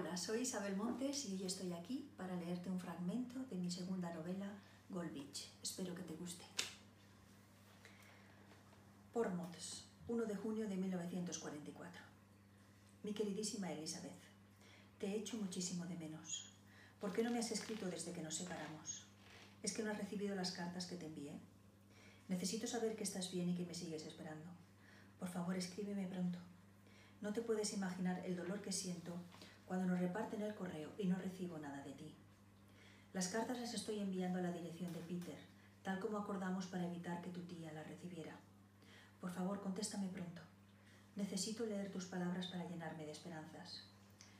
Hola, soy Isabel Montes y hoy estoy aquí para leerte un fragmento de mi segunda novela, Gold Beach. Espero que te guste. Portsmouth, 1 de junio de 1944. Mi queridísima Elizabeth, te he hecho muchísimo de menos. ¿Por qué no me has escrito desde que nos separamos? ¿Es que no has recibido las cartas que te envié? Necesito saber que estás bien y que me sigues esperando. Por favor, escríbeme pronto. No te puedes imaginar el dolor que siento cuando nos reparten el correo y no recibo nada de ti. Las cartas las estoy enviando a la dirección de Peter, tal como acordamos para evitar que tu tía las recibiera. Por favor, contéstame pronto. Necesito leer tus palabras para llenarme de esperanzas.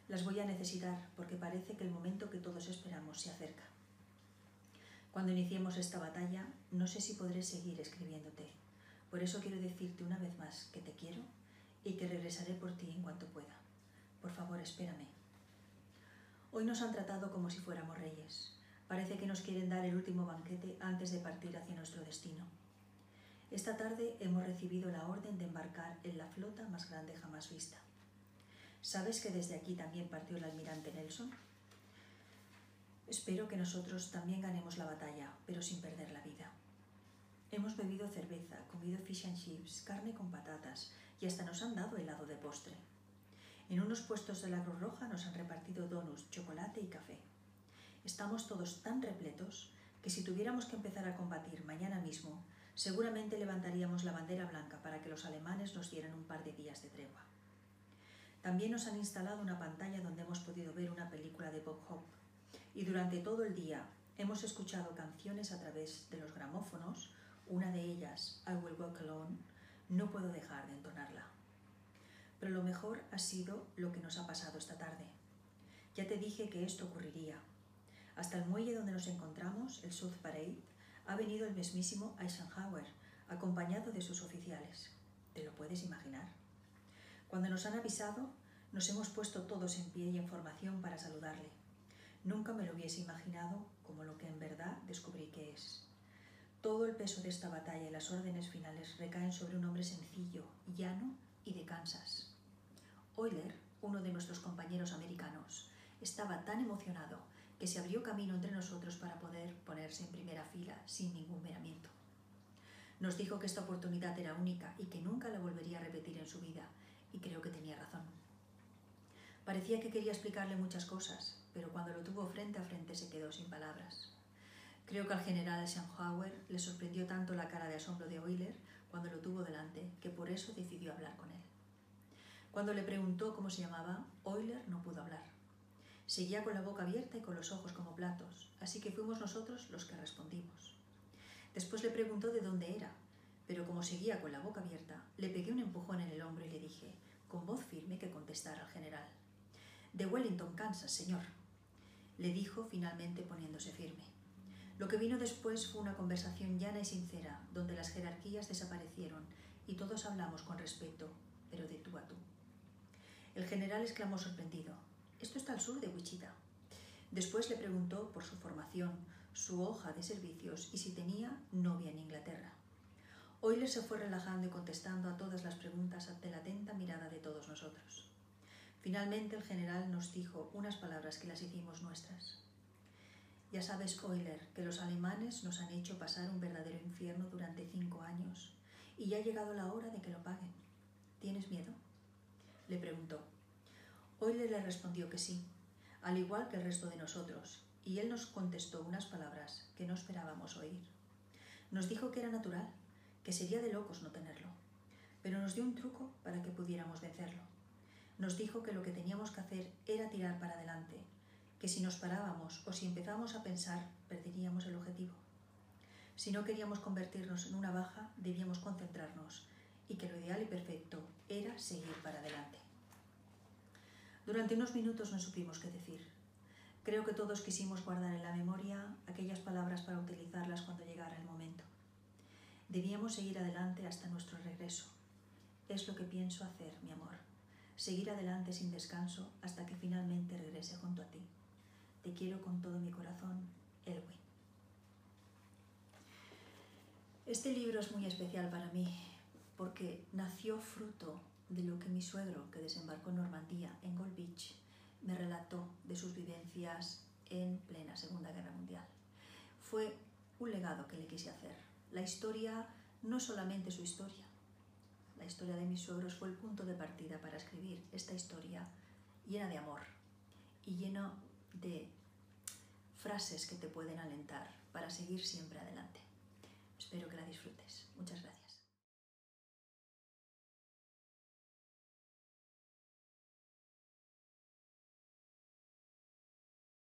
Las voy a necesitar porque parece que el momento que todos esperamos se acerca. Cuando iniciemos esta batalla, no sé si podré seguir escribiéndote. Por eso quiero decirte una vez más que te quiero y que regresaré por ti en cuanto pueda. Por favor, espérame. Hoy nos han tratado como si fuéramos reyes. Parece que nos quieren dar el último banquete antes de partir hacia nuestro destino. Esta tarde hemos recibido la orden de embarcar en la flota más grande jamás vista. ¿Sabes que desde aquí también partió el almirante Nelson? Espero que nosotros también ganemos la batalla, pero sin perder la vida. Hemos bebido cerveza, comido fish and chips, carne con patatas y hasta nos han dado helado de postre. En unos puestos de la Cruz Roja nos han repartido donuts, chocolate y café. Estamos todos tan repletos que si tuviéramos que empezar a combatir mañana mismo, seguramente levantaríamos la bandera blanca para que los alemanes nos dieran un par de días de tregua. También nos han instalado una pantalla donde hemos podido ver una película de Bob Hope y durante todo el día hemos escuchado canciones a través de los gramófonos, una de ellas, I Will Walk Alone, no puedo dejar de entonarla. Pero lo mejor ha sido lo que nos ha pasado esta tarde. Ya te dije que esto ocurriría. Hasta el muelle donde nos encontramos, el South Parade, ha venido el mismísimo Eisenhower, acompañado de sus oficiales. ¿Te lo puedes imaginar? Cuando nos han avisado, nos hemos puesto todos en pie y en formación para saludarle. Nunca me lo hubiese imaginado como lo que en verdad descubrí que es. Todo el peso de esta batalla y las órdenes finales recaen sobre un hombre sencillo, llano y de Kansas. Euler, uno de nuestros compañeros americanos, estaba tan emocionado que se abrió camino entre nosotros para poder ponerse en primera fila sin ningún miramiento. Nos dijo que esta oportunidad era única y que nunca la volvería a repetir en su vida, y creo que tenía razón. Parecía que quería explicarle muchas cosas, pero cuando lo tuvo frente a frente se quedó sin palabras. Creo que al general Eisenhower le sorprendió tanto la cara de asombro de Euler cuando lo tuvo delante, que por eso decidió hablar con él. Cuando le preguntó cómo se llamaba, Euler no pudo hablar. Seguía con la boca abierta y con los ojos como platos, así que fuimos nosotros los que respondimos. Después le preguntó de dónde era, pero como seguía con la boca abierta, le pegué un empujón en el hombro y le dije, con voz firme, que contestara al general. De Wellington, Kansas, señor le dijo finalmente poniéndose. Lo que vino después fue una conversación llana y sincera, donde las jerarquías desaparecieron y todos hablamos con respeto, pero de tú a tú. El general exclamó sorprendido, esto está al sur de Wichita. Después le preguntó por su formación, su hoja de servicios y si tenía novia en Inglaterra. Euler se fue relajando y contestando a todas las preguntas ante la atenta mirada de todos nosotros. Finalmente el general nos dijo unas palabras que las hicimos nuestras. Ya sabes, Euler, que los alemanes nos han hecho pasar un verdadero infierno durante cinco años y ya ha llegado la hora de que lo paguen. ¿Tienes miedo? Le preguntó. Euler le respondió que sí, al igual que el resto de nosotros, y él nos contestó unas palabras que no esperábamos oír. Nos dijo que era natural, que sería de locos no tenerlo, pero nos dio un truco para que pudiéramos vencerlo nos dijo que lo que teníamos que hacer era tirar para adelante, que si nos parábamos o si empezábamos a pensar, perderíamos el objetivo. Si no queríamos convertirnos en una baja, debíamos concentrarnos y que lo ideal y perfecto era seguir para adelante. Durante unos minutos no supimos qué decir. Creo que todos quisimos guardar en la memoria aquellas palabras para utilizarlas cuando llegara el momento. Debíamos seguir adelante hasta nuestro regreso. Es lo que pienso hacer, mi amor seguir adelante sin descanso hasta que finalmente regrese junto a ti. Te quiero con todo mi corazón, Elwin. Este libro es muy especial para mí porque nació fruto de lo que mi suegro, que desembarcó en Normandía, en Gold Beach, me relató de sus vivencias en plena Segunda Guerra Mundial. Fue un legado que le quise hacer. La historia no solamente su historia. La historia de mis suegros fue el punto de partida para escribir esta historia llena de amor y llena de frases que te pueden alentar para seguir siempre adelante. Espero que la disfrutes. Muchas gracias.